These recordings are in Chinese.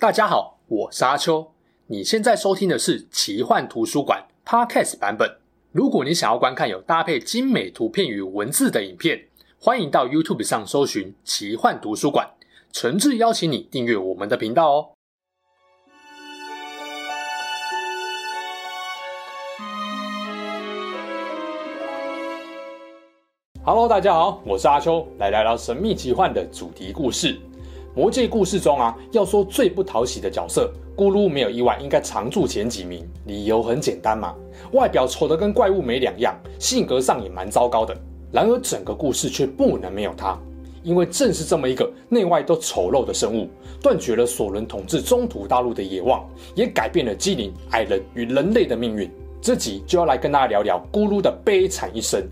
大家好，我是阿秋。你现在收听的是奇幻图书馆 Podcast 版本。如果你想要观看有搭配精美图片与文字的影片，欢迎到 YouTube 上搜寻奇幻图书馆，诚挚邀请你订阅我们的频道哦。Hello，大家好，我是阿秋，来聊聊神秘奇幻的主题故事。魔戒故事中啊，要说最不讨喜的角色，咕噜没有意外，应该常驻前几名。理由很简单嘛，外表丑得跟怪物没两样，性格上也蛮糟糕的。然而整个故事却不能没有他，因为正是这么一个内外都丑陋的生物，断绝了索伦统治中土大陆的野望，也改变了精灵、矮人与人类的命运。这集就要来跟大家聊聊咕噜的悲惨一生。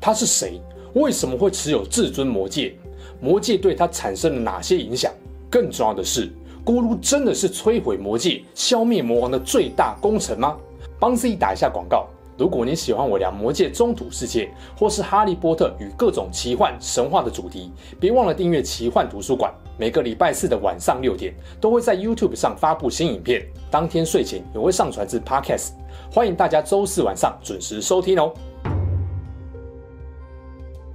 他是谁？为什么会持有至尊魔戒？魔戒对他产生了哪些影响？更重要的是，咕噜真的是摧毁魔戒、消灭魔王的最大功臣吗？帮自己打一下广告。如果你喜欢我聊魔戒中土世界，或是哈利波特与各种奇幻神话的主题，别忘了订阅奇幻图书馆。每个礼拜四的晚上六点，都会在 YouTube 上发布新影片，当天睡前也会上传至 Podcast。欢迎大家周四晚上准时收听哦。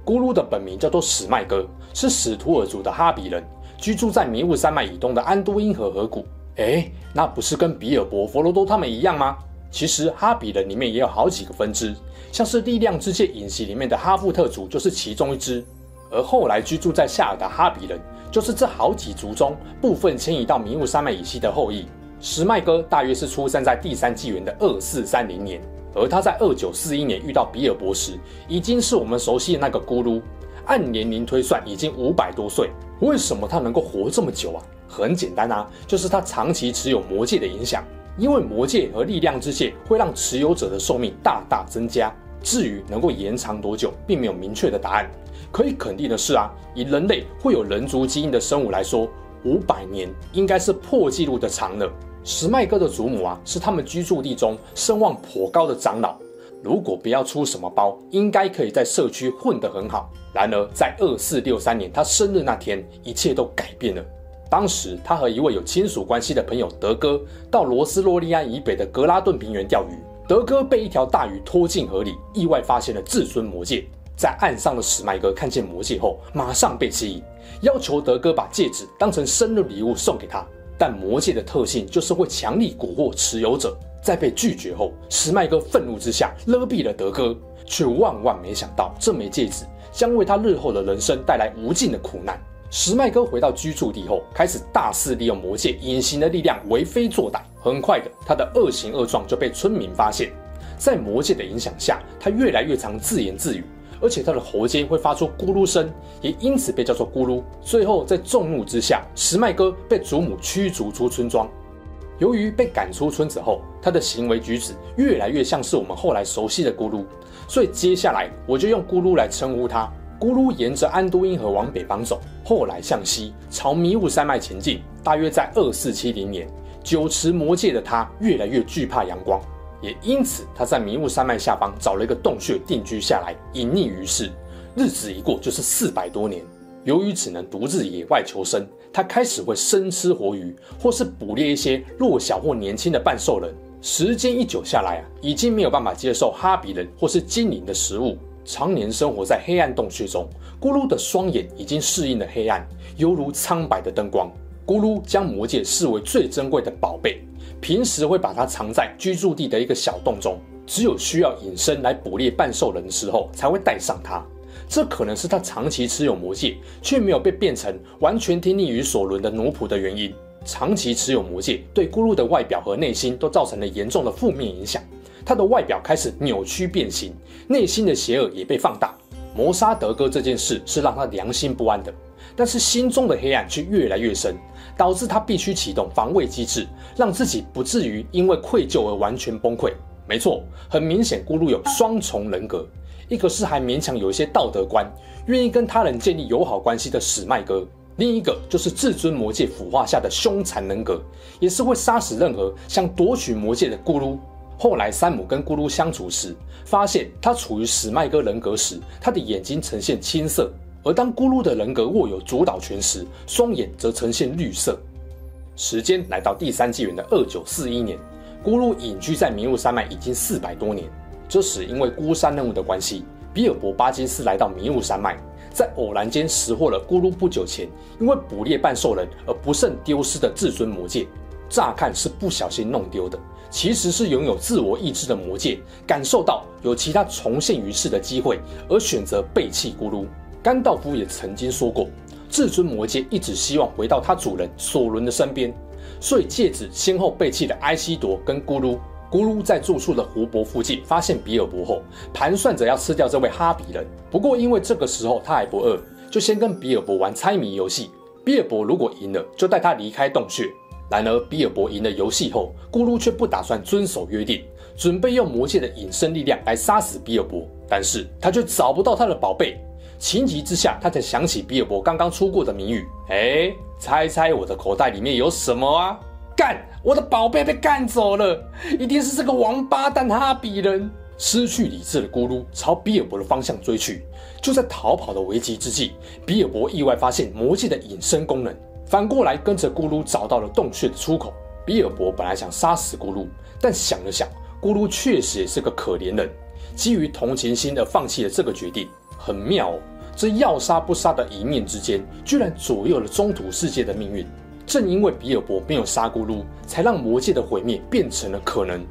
咕噜的本名叫做史麦哥，是史图尔族的哈比人，居住在迷雾山脉以东的安都因河河谷。诶，那不是跟比尔博、佛罗多他们一样吗？其实哈比人里面也有好几个分支，像是力量之戒影集里面的哈夫特族就是其中一支。而后来居住在夏尔的哈比人，就是这好几族中部分迁移到迷雾山脉以西的后裔。史麦哥大约是出生在第三纪元的二四三零年。而他在二九四一年遇到比尔博时，已经是我们熟悉的那个咕噜。按年龄推算，已经五百多岁。为什么他能够活这么久啊？很简单啊，就是他长期持有魔戒的影响。因为魔戒和力量之戒会让持有者的寿命大大增加。至于能够延长多久，并没有明确的答案。可以肯定的是啊，以人类会有人族基因的生物来说，五百年应该是破纪录的长了。史麦哥的祖母啊，是他们居住地中声望颇高的长老。如果不要出什么包，应该可以在社区混得很好。然而，在二四六三年他生日那天，一切都改变了。当时，他和一位有亲属关系的朋友德哥到罗斯洛利安以北的格拉顿平原钓鱼。德哥被一条大鱼拖进河里，意外发现了至尊魔戒。在岸上的史麦哥看见魔戒后，马上被吸引，要求德哥把戒指当成生日礼物送给他。但魔戒的特性就是会强力蛊惑持有者，在被拒绝后，史麦哥愤怒之下勒毙了德哥，却万万没想到这枚戒指将为他日后的人生带来无尽的苦难。史麦哥回到居住地后，开始大肆利用魔戒隐形的力量为非作歹。很快的，他的恶行恶状就被村民发现。在魔戒的影响下，他越来越常自言自语。而且他的喉间会发出咕噜声，也因此被叫做咕噜。最后，在众怒之下，史麦哥被祖母驱逐出村庄。由于被赶出村子后，他的行为举止越来越像是我们后来熟悉的咕噜，所以接下来我就用咕噜来称呼他。咕噜沿着安都因河往北方走，后来向西朝迷雾山脉前进。大约在二四七零年，久持魔界的他越来越惧怕阳光。也因此，他在迷雾山脉下方找了一个洞穴定居下来，隐匿于世。日子一过就是四百多年。由于只能独自野外求生，他开始会生吃活鱼，或是捕猎一些弱小或年轻的半兽人。时间一久下来啊，已经没有办法接受哈比人或是精灵的食物，常年生活在黑暗洞穴中。咕噜的双眼已经适应了黑暗，犹如苍白的灯光。咕噜将魔戒视为最珍贵的宝贝。平时会把它藏在居住地的一个小洞中，只有需要隐身来捕猎半兽人的时候才会带上它。这可能是他长期持有魔戒却没有被变成完全听命于索伦的奴仆的原因。长期持有魔戒对咕噜的外表和内心都造成了严重的负面影响，他的外表开始扭曲变形，内心的邪恶也被放大。谋杀德哥这件事是让他良心不安的，但是心中的黑暗却越来越深。导致他必须启动防卫机制，让自己不至于因为愧疚而完全崩溃。没错，很明显，咕噜有双重人格，一个是还勉强有一些道德观，愿意跟他人建立友好关系的史麦哥，另一个就是至尊魔戒腐化下的凶残人格，也是会杀死任何想夺取魔戒的咕噜。后来，山姆跟咕噜相处时，发现他处于史麦哥人格时，他的眼睛呈现青色。而当咕噜的人格握有主导权时，双眼则呈现绿色。时间来到第三纪元的二九四一年，咕噜隐居在迷雾山脉已经四百多年。这时因为孤山任务的关系，比尔博巴金斯来到迷雾山脉，在偶然间拾获了咕噜不久前因为捕猎半兽人而不慎丢失的至尊魔戒。乍看是不小心弄丢的，其实是拥有自我意志的魔戒，感受到有其他重现于世的机会，而选择背弃咕噜。甘道夫也曾经说过。至尊魔戒一直希望回到他主人索伦的身边，所以戒指先后背弃了埃西铎跟咕噜。咕噜在住处的湖泊附近发现比尔博后，盘算着要吃掉这位哈比人。不过因为这个时候他还不饿，就先跟比尔博玩猜谜游戏。比尔博如果赢了，就带他离开洞穴。然而比尔博赢了游戏后，咕噜却不打算遵守约定，准备用魔戒的隐身力量来杀死比尔博。但是他却找不到他的宝贝。情急之下，他才想起比尔博刚刚出过的谜语。哎，猜猜我的口袋里面有什么啊？干！我的宝贝被干走了，一定是这个王八蛋哈比人！失去理智的咕噜朝比尔博的方向追去。就在逃跑的危急之际，比尔博意外发现魔戒的隐身功能，反过来跟着咕噜找到了洞穴的出口。比尔博本来想杀死咕噜，但想了想，咕噜确实也是个可怜人，基于同情心而放弃了这个决定。很妙哦，这要杀不杀的一念之间，居然左右了中土世界的命运。正因为比尔博没有杀咕噜，才让魔戒的毁灭变成了可能。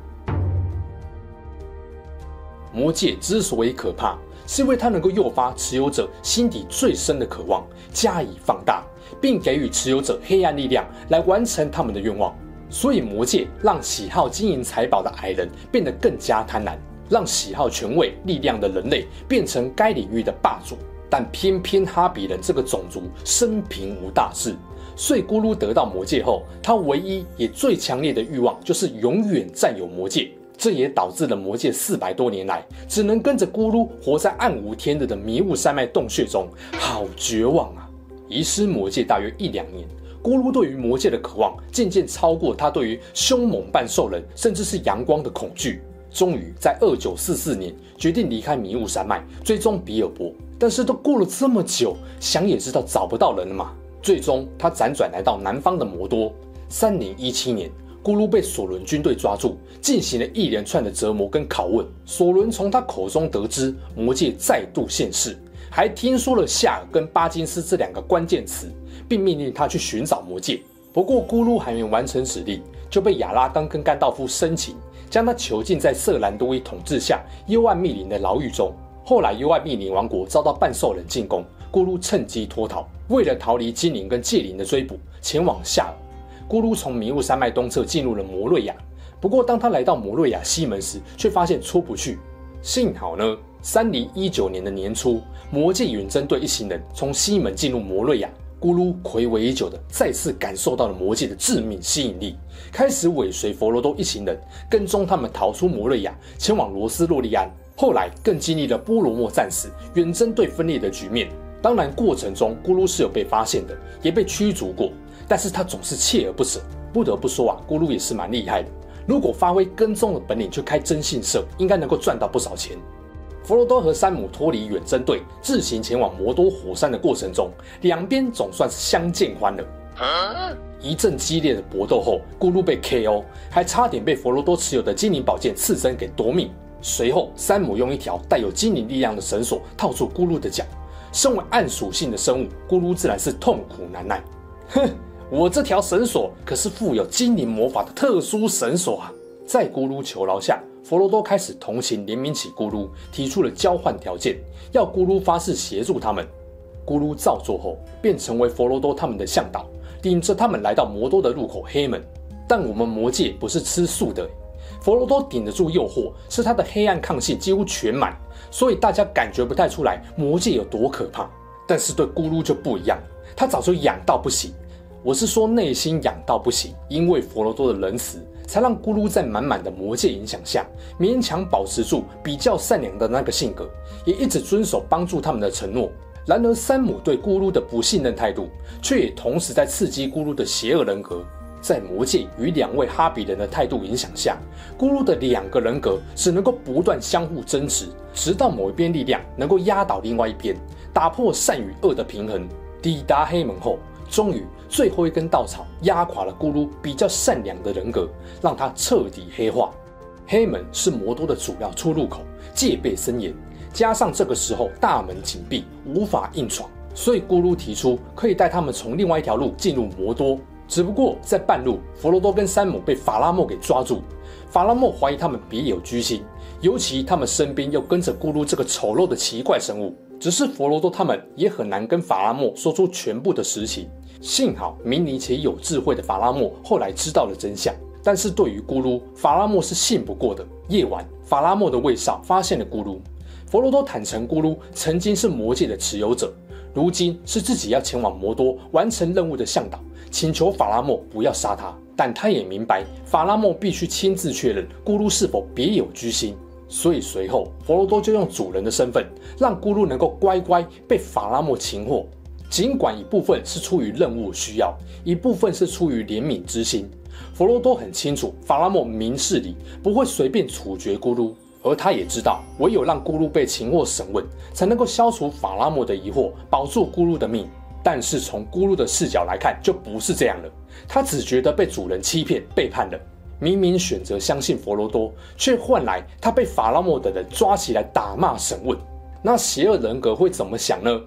魔戒之所以可怕，是因为它能够诱发持有者心底最深的渴望，加以放大，并给予持有者黑暗力量来完成他们的愿望。所以魔戒让喜好金银财宝的矮人变得更加贪婪。让喜好权位、力量的人类变成该领域的霸主，但偏偏哈比人这个种族生平无大事。所以咕噜得到魔戒后，他唯一也最强烈的欲望就是永远占有魔戒。这也导致了魔戒四百多年来只能跟着咕噜活在暗无天日的迷雾山脉洞穴中，好绝望啊！遗失魔戒大约一两年，咕噜对于魔戒的渴望渐渐超过他对于凶猛半兽人甚至是阳光的恐惧。终于在二九四四年决定离开迷雾山脉，追踪比尔博。但是都过了这么久，想也知道找不到人了嘛。最终他辗转来到南方的魔多。三零一七年，咕噜被索伦军队抓住，进行了一连串的折磨跟拷问。索伦从他口中得知魔戒再度现世，还听说了夏尔跟巴金斯这两个关键词，并命令他去寻找魔戒。不过咕噜还没完成指令，就被亚拉冈跟甘道夫生擒。将他囚禁在瑟兰多伊统治下幽暗密林的牢狱中。后来，幽暗密林王国遭到半兽人进攻，咕噜趁机脱逃。为了逃离精灵跟戒灵的追捕，前往夏尔。咕噜从迷雾山脉东侧进入了摩瑞亚。不过，当他来到摩瑞亚西门时，却发现出不去。幸好呢，三零一九年的年初，魔戒远征队一行人从西门进入摩瑞亚。咕噜睽违已久的再次感受到了魔戒的致命吸引力，开始尾随佛罗多一行人跟踪他们逃出摩瑞亚，前往罗斯洛利安。后来更经历了波罗莫战死、远征队分裂的局面。当然，过程中咕噜是有被发现的，也被驱逐过，但是他总是锲而不舍。不得不说啊，咕噜也是蛮厉害的。如果发挥跟踪的本领去开征信社，应该能够赚到不少钱。佛罗多和山姆脱离远征队，自行前往摩多火山的过程中，两边总算是相见欢了。一阵激烈的搏斗后，咕噜被 KO，还差点被佛罗多持有的精灵宝剑刺身给夺命。随后，山姆用一条带有精灵力量的绳索套住咕噜的脚。身为暗属性的生物，咕噜自然是痛苦难耐。哼，我这条绳索可是富有精灵魔法的特殊绳索啊！在咕噜求饶下，佛罗多开始同情怜悯起咕噜，提出了交换条件，要咕噜发誓协助他们。咕噜照做后，便成为佛罗多他们的向导，领着他们来到魔多的入口黑门。但我们魔界不是吃素的，佛罗多顶得住诱惑，是他的黑暗抗性几乎全满，所以大家感觉不太出来魔界有多可怕。但是对咕噜就不一样，他早就痒到不行。我是说内心痒到不行，因为佛罗多的仁慈。才让咕噜在满满的魔戒影响下，勉强保持住比较善良的那个性格，也一直遵守帮助他们的承诺。然而，山姆对咕噜的不信任态度，却也同时在刺激咕噜的邪恶人格。在魔戒与两位哈比人的态度影响下，咕噜的两个人格只能够不断相互争执，直到某一边力量能够压倒另外一边，打破善与恶的平衡。抵达黑门后，终于，最后一根稻草压垮了咕噜比较善良的人格，让他彻底黑化。黑门是魔多的主要出入口，戒备森严，加上这个时候大门紧闭，无法硬闯，所以咕噜提出可以带他们从另外一条路进入魔多。只不过在半路，佛罗多跟山姆被法拉莫给抓住，法拉莫怀疑他们别有居心，尤其他们身边又跟着咕噜这个丑陋的奇怪生物。只是佛罗多他们也很难跟法拉莫说出全部的实情。幸好明理且有智慧的法拉莫后来知道了真相，但是对于咕噜，法拉莫是信不过的。夜晚，法拉莫的卫哨发现了咕噜，佛罗多坦诚咕噜曾经是魔戒的持有者，如今是自己要前往魔多完成任务的向导，请求法拉莫不要杀他。但他也明白，法拉莫必须亲自确认咕噜是否别有居心。所以随后，佛罗多就用主人的身份，让咕噜能够乖乖被法拉莫擒获。尽管一部分是出于任务需要，一部分是出于怜悯之心。佛罗多很清楚，法拉莫明事理，不会随便处决咕噜，而他也知道，唯有让咕噜被擒获审问，才能够消除法拉莫的疑惑，保住咕噜的命。但是从咕噜的视角来看，就不是这样了。他只觉得被主人欺骗、背叛了。明明选择相信佛罗多，却换来他被法拉莫等人抓起来打骂审问。那邪恶人格会怎么想呢？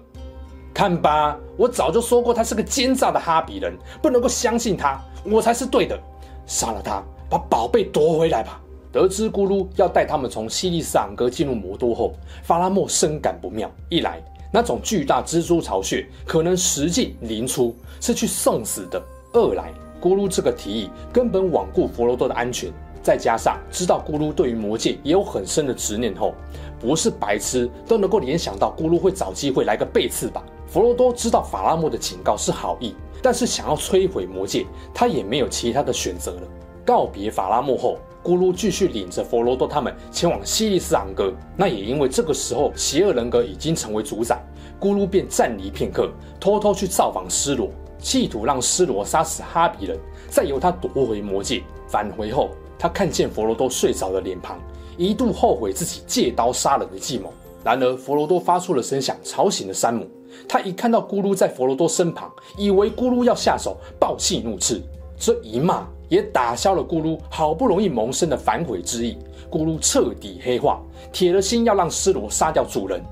看吧，我早就说过他是个奸诈的哈比人，不能够相信他，我才是对的。杀了他，把宝贝夺回来吧。得知咕噜要带他们从西利斯昂哥进入魔多后，法拉莫深感不妙。一来，那种巨大蜘蛛巢穴可能实际灵出，是去送死的；二来，咕噜这个提议根本罔顾佛罗多的安全，再加上知道咕噜对于魔界也有很深的执念后，不是白痴都能够联想到咕噜会找机会来个背刺吧？佛罗多知道法拉莫的警告是好意，但是想要摧毁魔戒，他也没有其他的选择了。告别法拉莫后，咕噜继续领着佛罗多他们前往西利斯昂格。那也因为这个时候邪恶人格已经成为主宰，咕噜便暂离片刻，偷偷去造访施罗。企图让施罗杀死哈比人，再由他夺回魔戒。返回后，他看见佛罗多睡着的脸庞，一度后悔自己借刀杀人的计谋。然而，佛罗多发出了声响，吵醒了山姆。他一看到咕噜在佛罗多身旁，以为咕噜要下手，暴气怒斥。这一骂也打消了咕噜好不容易萌生的反悔之意。咕噜彻底黑化，铁了心要让施罗杀掉主人。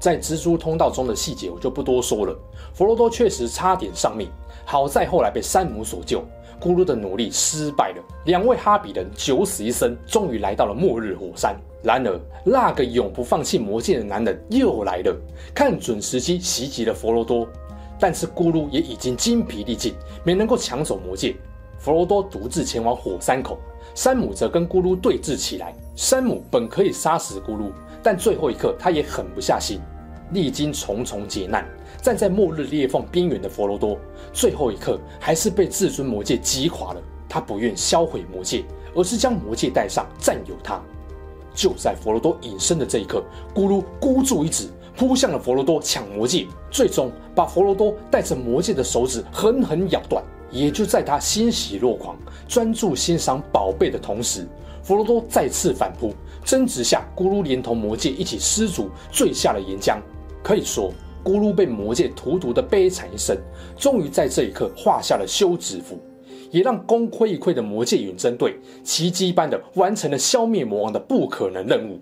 在蜘蛛通道中的细节我就不多说了。佛罗多确实差点丧命，好在后来被山姆所救。咕噜的努力失败了，两位哈比人九死一生，终于来到了末日火山。然而，那个永不放弃魔戒的男人又来了，看准时机袭击了佛罗多。但是咕噜也已经精疲力尽，没能够抢走魔戒。佛罗多独自前往火山口，山姆则跟咕噜对峙起来。山姆本可以杀死咕噜，但最后一刻他也狠不下心。历经重重劫难，站在末日裂缝边缘的佛罗多，最后一刻还是被至尊魔戒击垮了。他不愿销毁魔戒，而是将魔戒带上，占有它。就在佛罗多隐身的这一刻，咕噜孤注一掷，扑向了佛罗多抢魔戒，最终把佛罗多带着魔戒的手指狠狠咬断。也就在他欣喜若狂、专注欣赏宝贝的同时，佛罗多再次反扑，争执下，咕噜连同魔戒一起失足坠下了岩浆。可以说，咕噜被魔戒荼毒的悲惨一生，终于在这一刻画下了休止符，也让功亏一篑的魔戒远征队奇迹般的完成了消灭魔王的不可能任务。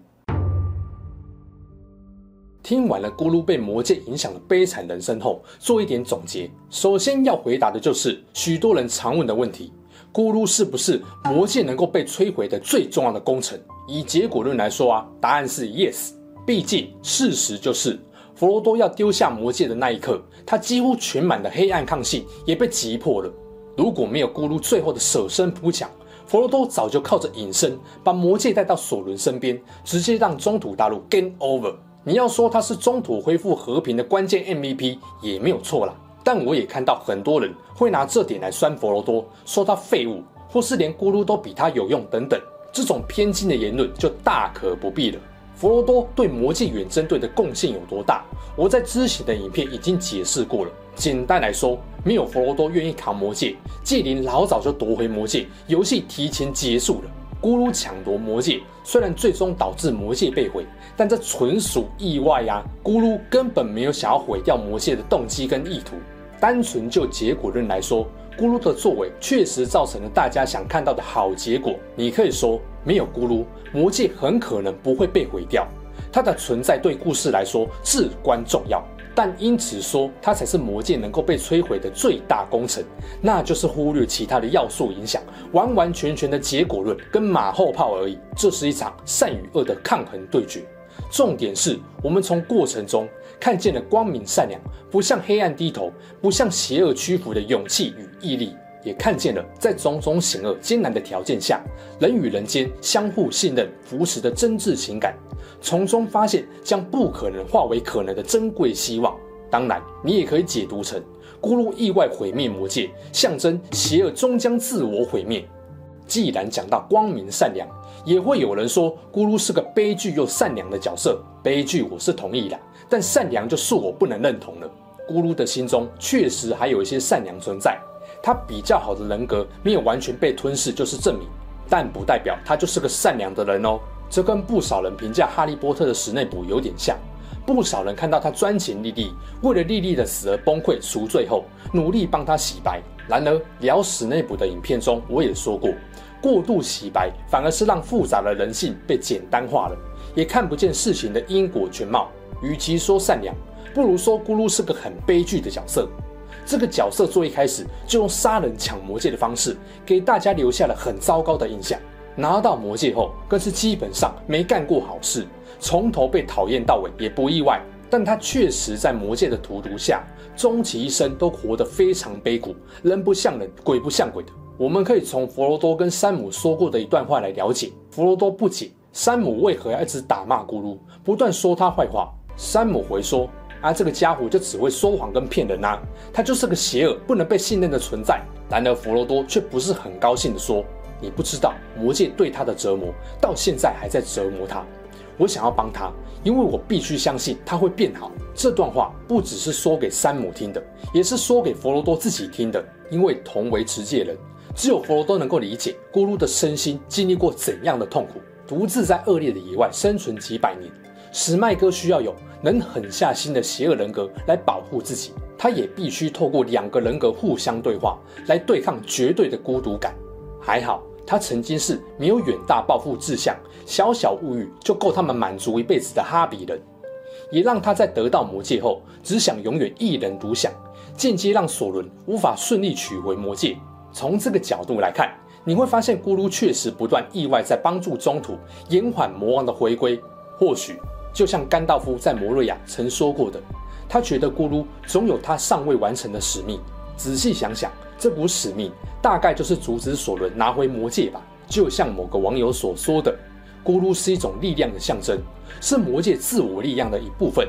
听完了咕噜被魔戒影响的悲惨人生后，做一点总结。首先要回答的就是许多人常问的问题：咕噜是不是魔戒能够被摧毁的最重要的功臣？以结果论来说啊，答案是 yes。毕竟事实就是。佛罗多要丢下魔戒的那一刻，他几乎全满的黑暗抗性也被击破了。如果没有咕噜最后的舍身扑抢，佛罗多早就靠着隐身把魔戒带到索伦身边，直接让中土大陆 game over。你要说他是中土恢复和平的关键 MVP 也没有错啦。但我也看到很多人会拿这点来酸佛罗多，说他废物，或是连咕噜都比他有用等等，这种偏激的言论就大可不必了。佛罗多对魔戒远征队的贡献有多大？我在之前的影片已经解释过了。简单来说，没有佛罗多愿意扛魔戒，戒灵老早就夺回魔戒，游戏提前结束了。咕噜抢夺魔戒，虽然最终导致魔戒被毁，但这纯属意外呀、啊。咕噜根本没有想要毁掉魔戒的动机跟意图。单纯就结果论来说，咕噜的作为确实造成了大家想看到的好结果。你可以说，没有咕噜，魔戒很可能不会被毁掉。它的存在对故事来说至关重要，但因此说它才是魔戒能够被摧毁的最大功臣，那就是忽略其他的要素影响，完完全全的结果论跟马后炮而已。这是一场善与恶的抗衡对决。重点是我们从过程中看见了光明善良，不向黑暗低头，不向邪恶屈服的勇气与毅力。也看见了，在种种险恶艰难的条件下，人与人间相互信任、扶持的真挚情感，从中发现将不可能化为可能的珍贵希望。当然，你也可以解读成咕噜意外毁灭魔界，象征邪恶终将自我毁灭。既然讲到光明善良，也会有人说咕噜是个悲剧又善良的角色。悲剧我是同意的，但善良就是我不能认同了。咕噜的心中确实还有一些善良存在。他比较好的人格没有完全被吞噬，就是证明，但不代表他就是个善良的人哦。这跟不少人评价哈利波特的史内普有点像。不少人看到他专情莉莉，为了莉莉的死而崩溃赎罪后，努力帮他洗白。然而聊史内普的影片中，我也说过，过度洗白反而是让复杂的人性被简单化了，也看不见事情的因果全貌。与其说善良，不如说咕噜是个很悲剧的角色。这个角色最一开始就用杀人抢魔戒的方式，给大家留下了很糟糕的印象。拿到魔戒后，更是基本上没干过好事，从头被讨厌到尾也不意外。但他确实在魔戒的荼毒下，终其一生都活得非常悲苦，人不像人，鬼不像鬼的。我们可以从佛罗多跟山姆说过的一段话来了解。佛罗多不解山姆为何要一直打骂咕噜，不断说他坏话。山姆回说。而这个家伙就只会说谎跟骗人呐、啊，他就是个邪恶、不能被信任的存在。然而佛罗多却不是很高兴地说：“你不知道魔戒对他的折磨，到现在还在折磨他。我想要帮他，因为我必须相信他会变好。”这段话不只是说给山姆听的，也是说给佛罗多自己听的。因为同为持戒人，只有佛罗多能够理解咕噜的身心经历过怎样的痛苦，独自在恶劣的野外生存几百年。史麦哥需要有能狠下心的邪恶人格来保护自己，他也必须透过两个人格互相对话来对抗绝对的孤独感。还好，他曾经是没有远大抱负志向、小小物欲就够他们满足一辈子的哈比人，也让他在得到魔戒后只想永远一人独享，间接让索伦无法顺利取回魔戒。从这个角度来看，你会发现咕噜确实不断意外在帮助中途延缓魔王的回归，或许。就像甘道夫在摩瑞亚曾说过的，他觉得咕噜总有他尚未完成的使命。仔细想想，这股使命大概就是阻止索伦拿回魔戒吧。就像某个网友所说的，咕噜是一种力量的象征，是魔戒自我力量的一部分，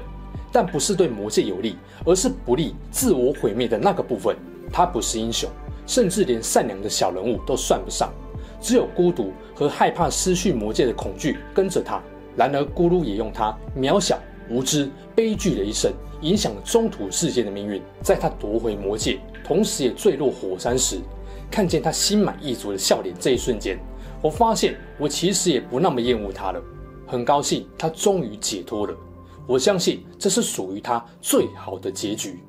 但不是对魔戒有利，而是不利、自我毁灭的那个部分。他不是英雄，甚至连善良的小人物都算不上，只有孤独和害怕失去魔戒的恐惧跟着他。然而，咕噜也用他渺小、无知、悲剧的一生，影响了中土世界的命运。在他夺回魔戒，同时也坠落火山时，看见他心满意足的笑脸，这一瞬间，我发现我其实也不那么厌恶他了。很高兴他终于解脱了。我相信这是属于他最好的结局。